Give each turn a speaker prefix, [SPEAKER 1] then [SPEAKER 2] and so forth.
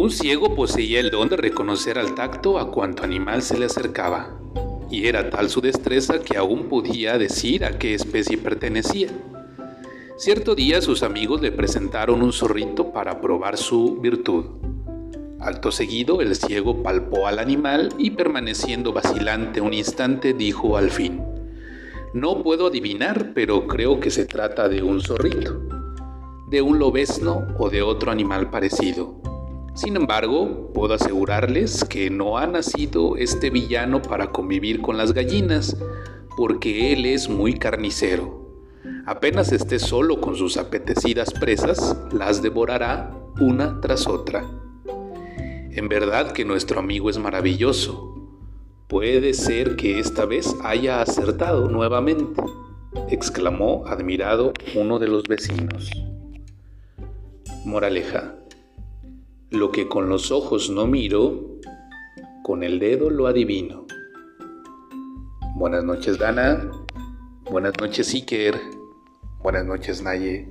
[SPEAKER 1] Un ciego poseía el don de reconocer al tacto a cuanto animal se le acercaba, y era tal su destreza que aún podía decir a qué especie pertenecía. Cierto día sus amigos le presentaron un zorrito para probar su virtud. Alto seguido, el ciego palpó al animal y permaneciendo vacilante un instante dijo al fin, No puedo adivinar, pero creo que se trata de un zorrito, de un lobezno o de otro animal parecido. Sin embargo, puedo asegurarles que no ha nacido este villano para convivir con las gallinas, porque él es muy carnicero. Apenas esté solo con sus apetecidas presas, las devorará una tras otra. En verdad que nuestro amigo es maravilloso. Puede ser que esta vez haya acertado nuevamente, exclamó admirado uno de los vecinos. Moraleja. Lo que con los ojos no miro, con el dedo lo adivino. Buenas noches, Dana. Buenas noches, Iker. Buenas noches, Naye.